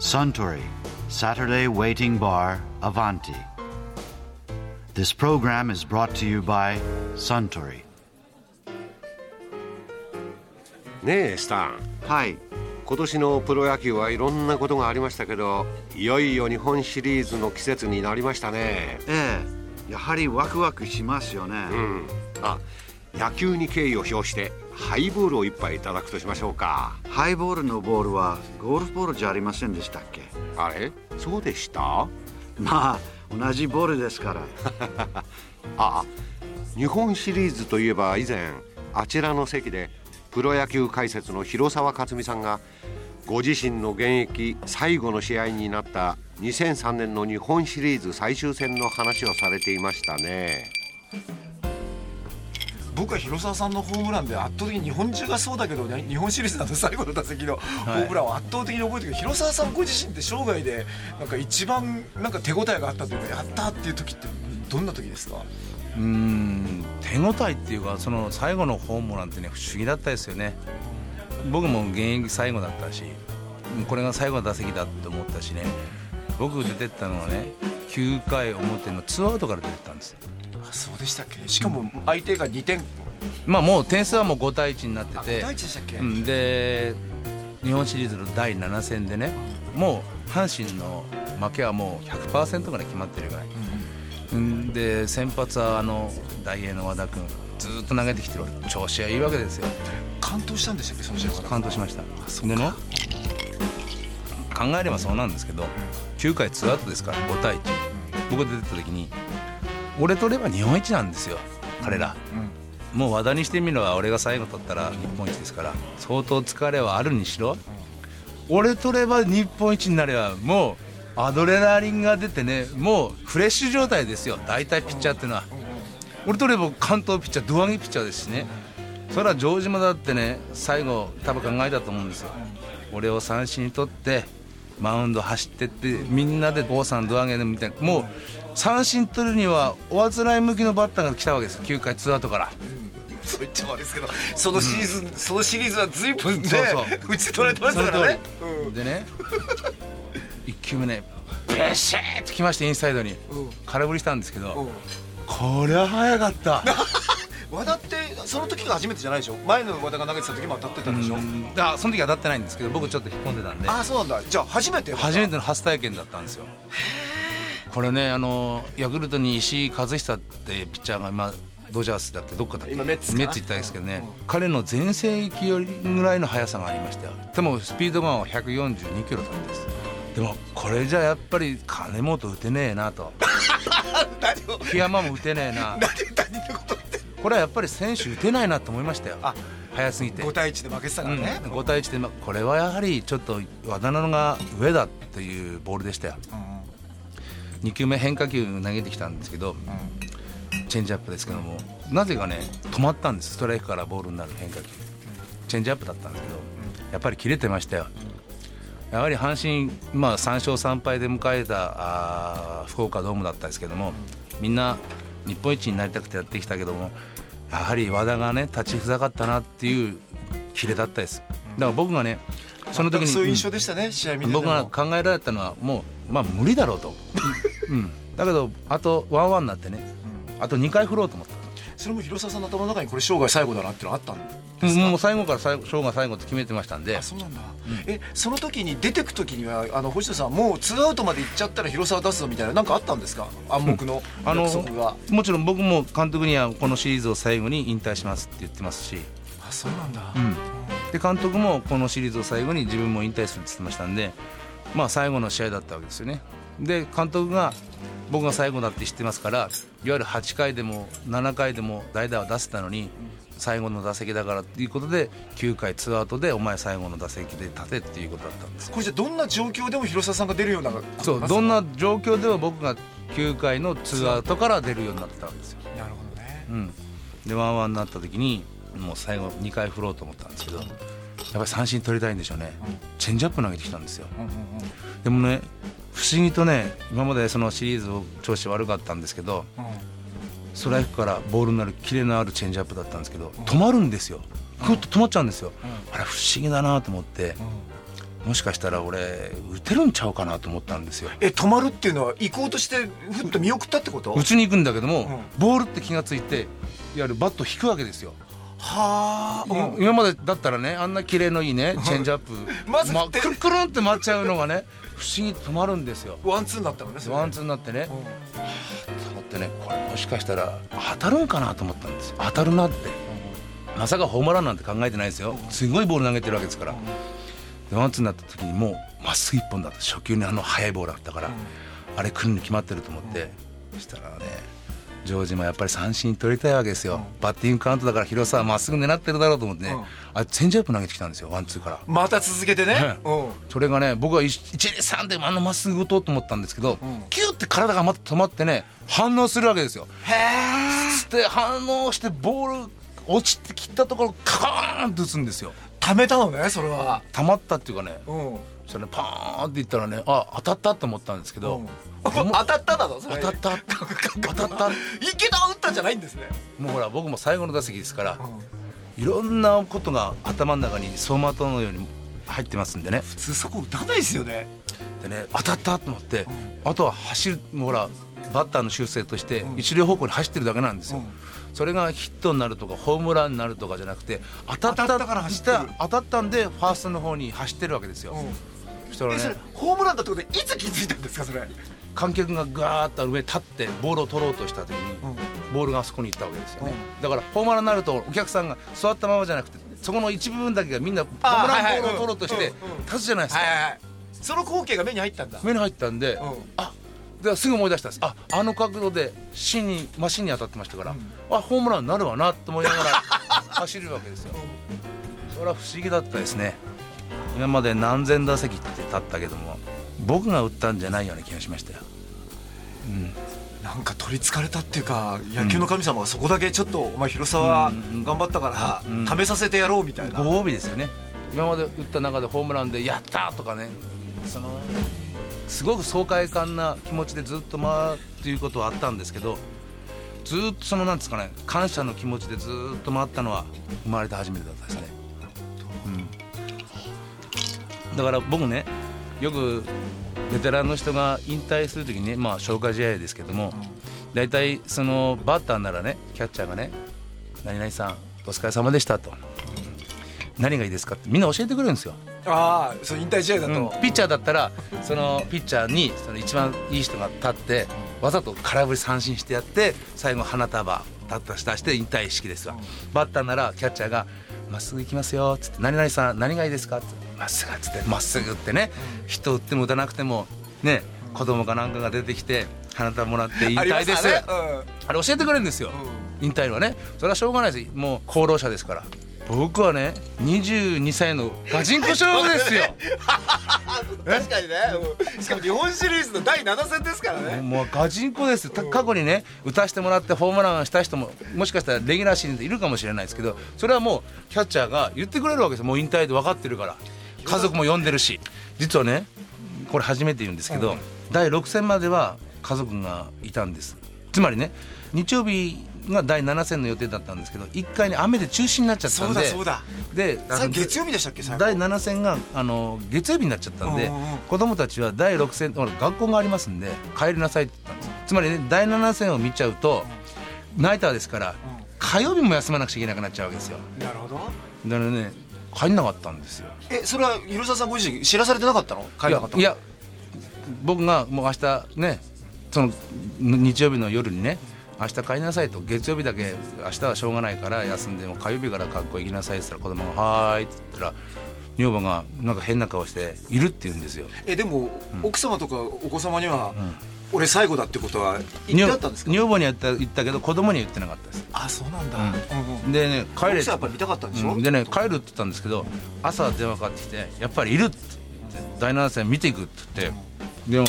Suntory Saturday Waiting Bar Avanti. This program is brought to you by Suntory. ねえスタンはい今年のプロ野球はいろんなことがありましたけどいよいよ日本シリーズの季節になりましたね。ええやはりワクワクしますよね、うん。あ野球に敬意を表してハイボールを一杯いただくとしましょうか。ハイボールのボールはゴルフボールじゃありませんでしたっけ？あれ？そうでした？まあ同じボールですから。ああ日本シリーズといえば以前あちらの席でプロ野球解説の広沢克美さんがご自身の現役最後の試合になった2003年の日本シリーズ最終戦の話をされていましたね僕は広沢さんのホームランで圧倒的に日本中がそうだけどね日本シリーズだと最後の打席のホームランを圧倒的に覚えてるけど、広沢さんご自身って生涯でなんか一番なんか手応えがあったというかやったっていう時ってどんな時ですか？うーん手応えっていうかその最後のホームランってね不思議だったですよね。僕も現役最後だったしこれが最後の打席だって思ったしね。僕出てったのはね9回表のツーアウトから出てったんですあそうでしたっけ？しかも相手が2点。まあもう点数はもう5対1になってあて5対1でしたっけ、うん。で日本シリーズの第7戦でねもう阪神の負けはもう100%ぐらい決まってるぐらい、うん、で先発はあの大英の和田君ずっと投げてきてる調子はいいわけですよ。完投したんでしたっけ？その試合から。完投しました。でね考えればそうなんですけど9回ツーアウトですから5対1僕が出てった時に俺取れば日本一なんですよ彼ら、もう和田にしてみれば俺が最後取ったら日本一ですから相当疲れはあるにしろ俺取れば日本一になればもうアドレナリンが出てねもうフレッシュ状態ですよ大体ピッチャーっていうのは。俺取れば関東ピッチャー胴上げピッチャーですしね。それは城島だってね最後多分考えたと思うんですよ。俺を三振に取ってマウンド走ってってみんなで郷さん胴上げでみたいなもう三振取るにはおあつらい向きのバッターが来たわけです9回ツーアウトから。そう言っちゃ悪いですけどそのシリーズ、そのシリーズは随分ねそうそう。打ち取られてましたからね。うん。でね1球目ねペシッときましてインサイドに。空振りしたんですけどこれは早かった和田ってその時が初めてじゃないでしょ？前の和田が投げてた時も当たってたんでしょ、うん。あその時当たってないんですけど僕ちょっと引っ込んでたんで。ああそうなんだ。じゃあ初めて初めての初体験だったんですよ。これねあのヤクルトに石井和久ってピッチャーが今ドジャースだってどっかだっけ？今メッツメッツ行ったんですけどね、彼の全盛期よりぐらいの速さがありましたよでもスピードガンは142キロだったんです。でもこれじゃやっぱり金本打てねえなと。檜山も打てねえなこれはやっぱり選手打てないなと思いましたよ。あ速すぎて。5対1で負けてたからね、うん、5対1で、まこれはやはりちょっと和田のが上だっていうボールでしたよ、2球目変化球投げてきたんですけど、チェンジアップですけどもなぜかね止まったんです。ストライクからボールになる変化球、チェンジアップだったんですけどやっぱり切れてましたよ。やはり阪神、まあ、3勝3敗で迎えたあー福岡ドームだったんですけどもみんな日本一になりたくてやってきたけどもやはり和田がね立ちふさがったなっていうキレだったです。だから僕がねその時にそういう印象でしたね、試合見て僕が考えられたのはもう、まあ、無理だろうと、うん、だけどあとワンワンになってねあと2回振ろうと思ったそれも広沢さんの頭の中にこれ生涯最後だなってのあったんですか、もう最後から最後生涯最後って決めてましたんで。あそうなんだ、えその時に出てく時にはあの星野さんもうツーアウトまで行っちゃったら広沢出すぞみたいななんかあったんですか？暗黙のあの約束が、もちろん僕も監督にはこのシリーズを最後に引退しますって言ってますし、あそうなんだ、で監督もこのシリーズを最後に自分も引退するって言ってましたんで、まあ、最後の試合だったわけですよね。で監督が僕が最後だって知ってますからいわゆる8回でも7回でも代打は出せたのに最後の打席だからっていうことで9回ツーアウトでお前最後の打席で立てっていうことだったんです。よこれじゃどんな状況でも広沢さんが出るようなそうどんな状況でも僕が9回のツーアウトから出るようになってたわけですよ。なるほどね。うん、でワンワンになった時にもう最後2回振ろうと思ったんですけどやっぱり三振取りたいんでしょうね、チェンジアップ投げてきたんですよ、でもね不思議とね今までそのシリーズ調子悪かったんですけど、ストライクからボールになるキレのあるチェンジアップだったんですけど、止まるんですよ。ぐっと止まっちゃうんですよ、あれ不思議だなと思って、もしかしたら俺打てるんちゃうかなと思ったんですよ。え止まるっていうのは行こうとしてふっと見送ったってこと？打ちに行くんだけども、うん。ボールって気がついていわゆるバットを引くわけですよ、はあ、うん今までだったらねあんな綺麗のいいねチェンジアップ。まず振ってくるくるんって回っちゃうのがね不思議と止まるんですよ。ワンツーになったのねワンツーになってね。うん。と思ってねこれもしかしたら当たるんかなと思ったんですよ。当たるなって。まさかホームランなんて考えてないですよ。すごいボール投げてるわけですから。でワンツーになった時にもうまっすぐ一本だった。初球にあの速いボールだったからあれ来るに決まってると思って。そしたらね城島やっぱり三振取りたいわけですよ。バッティングカウントだから広沢まっすぐ狙ってるだろうと思ってね。うん。あチェンジアップ投げてきたんですよワンツーから。また続けてね、ね。うん。それがね僕は123であのまっすぐ打とうと思ったんですけど、ん。キューって体がまた止まってね反応するわけですよ。へえ反応してボール落ちてきたところカーンと打つんですよ。貯めたのねそれは。溜まったっていうかね。うんそれねパーンっていったらねあ当たったと思ったんですけど、当たっただろそれ。当たった。当たった池田打ったんじゃないんですね、もうほら僕も最後の打席ですからうん。いろんなことが頭の中に走馬灯のように入ってますんでね。普通そこ打たないですよね。でね当たったと思って、あとは走るもうほらバッターの修正として一塁方向に走ってるだけなんですよ、うん。それがヒットになるとかホームランになるとかじゃなくて当たった当たったんでファーストの方に走ってるわけですよ、そしたらえそれねホームランだってことでいつ気づいたんですかそれ？観客がガーッと上に立ってボールを取ろうとした時に、ボールがあそこに行ったわけですよね、だからホームランになるとお客さんが座ったままじゃなくてそこの一部分だけがみんなホあームランボールを取ろうとしてうんうん立つじゃないですか、はいはいはい。その光景が目に入ったんだ。目に入ったんで、うん。あですぐ思い出したんです。ああの角度で芯にマシンに当たってましたから、あホームランになるわなと思いながら 走るわけですよ。それは不思議だったですね。今まで何千打席って立ったけども僕が打ったんじゃないような気がしましたよ。なんか取りつかれたっていうか野球の神様がそこだけちょっとお前広沢頑張ったから試させてやろうみたいな。ご褒美ですよね。今まで打った中でホームランで「やった!」とかね。そのすごく爽快感な気持ちでずっと回るっていうことはあったんですけどずっとそのなんですかね感謝の気持ちでずっと回ったのは生まれて初めてだったですね、うん、だから僕ねよくベテランの人が引退する時にねまあ消化試合ですけども大体そのバッターならねキャッチャーがね「何々さんお疲れ様でした」と「何がいいですか?」ってみんな教えてくれるんですよ。ああそう引退試合だと、うん。ピッチャーだったらそのピッチャーにその一番いい人が立ってわざと空振り三振してやって最後花束立った下して引退式ですわ、バッターならキャッチャーが「まっすぐ行きますよ」っつって「何々さん何がいいですか?」って「まっすぐ」っつって。まっすぐってね。人打っても打たなくてもね子供かなんかが出てきて花束もらって引退です。あれ教えてくれるんですよ、引退はね。それはしょうがないです。もう功労者ですから僕はね22歳のガチンコ勝負ですよ。う ん確かにね、うん。しかも日本シリーズの第7戦ですからね。もうガチンコです過去にね打たせてもらってホームランした人ももしかしたらレギュラーシーズンでいるかもしれないですけどそれはもうキャッチャーが言ってくれるわけですよ。もう引退で分かってるから。家族も呼んでるし。実はねこれ初めて言うんですけど、第6戦までは家族がいたんですつまりね日曜日が第7戦の予定だったんですけど1回ね雨で中止になっちゃったそんでうだそうだ。で月曜日でしたっけ第7戦があの月曜日になっちゃったんで子供たちは第6戦学校がありますんで帰りなさいって言ったんですつまりね第7戦を見ちゃうとナイターですから火曜日も休まなくちゃいけなくなっちゃうわけですよ。なるほど。だからね帰んなかったんですよ。えそれは広沢さんご自身知らされてなかったの？帰らなかったの？いやいや僕がもう明日ねその日曜日の夜にね明日帰りなさいと月曜日だけ明日はしょうがないから休んでも火曜日から学校行きなさいって言ったら子供が「はーい」って言ったら女房がなんか変な顔して「いる」って言うんですよ。えでも、奥様とかお子様には、俺最後だってことは言ってあったんですか？女房には言った言ったけど子供には言ってなかったです。あそうなんだ、うん。うんうん。でね帰れやっぱり見たかったんでしょ？うん。でね帰るって言ったんですけど朝電話かかってきて「やっぱりいる」って言って第7戦見ていくって言ってでも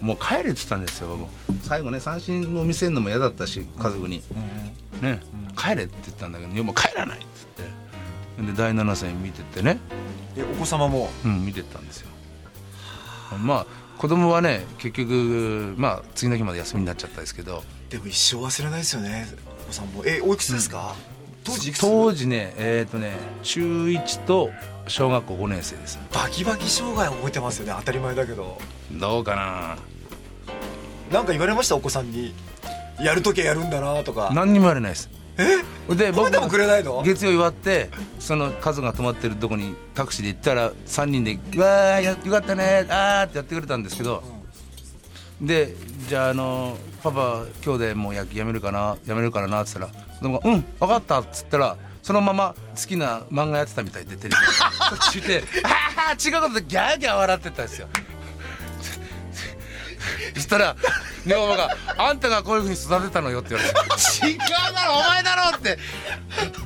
もう帰れって言ったんですよ僕。最後ね三振を見せるのも嫌だったし家族に「ね。帰れ」って言ったんだけど「いやもう帰らない」って言って。で第7戦見てってね。えお子様も？うん見てったんですよ。まあ子供はね結局まあ次の日まで休みになっちゃったですけど。でも一生忘れないですよねお子さんも。えおいくつですか、当時いくつ？当時ねえっ、とね中1と小学校5年生です。バキバキ障害覚えてますよね当たり前だけど。どうかな。なんか言われました？お子さんに。やるときはやるんだなとか。何にも言われないです。え？で褒めてもくれないの？月曜祝ってその数が止まってるとこにタクシーで行ったら3人で「うわーやよかったねあー」ってやってくれたんですけど、でじゃああのパパ今日でもう野球やめるかなやめるからなって言ったら子供が「うん分かった」っつったらそのまま好きな漫画やってたみたいでテレビそっち見て「ああ違うことでギャーギャー笑ってたんですよそしたら女房が「あんたがこういうふうに育てたのよ」って言われて「違うだろお前だろ!」って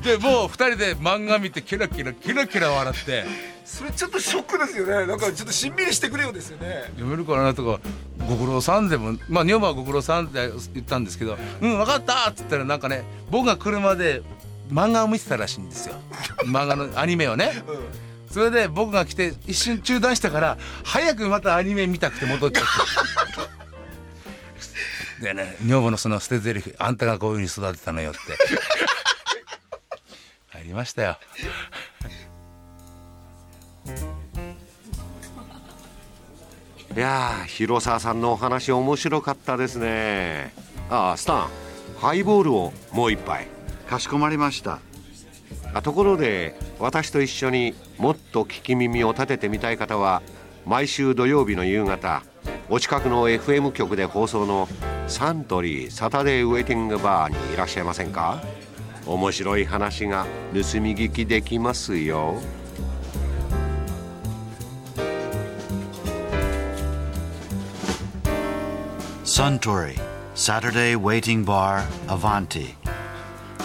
でもう二人で漫画見てキラキラキラキラ笑ってそれちょっとショックですよねなんかちょっとしんみりしてくれよですよね「読めるかな?」とか「ご苦労さん」でもまあ女房は「ご苦労さん」って言ったんですけど「うん分かった」っつったらなんかね僕が車で漫画を見てたらしいんですよ。漫画のアニメをね。うんそれで僕が来て一瞬中断したから早くまたアニメ見たくて戻っちゃって でね女房のその捨て台詞あんたがこういうふうに育てたのよ」って。入りましたよ。いやー広沢さんのお話面白かったですね。ああスタンハイボールをもう一杯かしこまりました。あところで私と一緒にもっと聞き耳を立ててみたい方は毎週土曜日の夕方お近くの FM 局で放送のサントリーサタデーウェイティングバーにいらっしゃいませんか？面白い話が盗み聞きできますよ。Suntory, Saturday Waiting Bar, Avanti.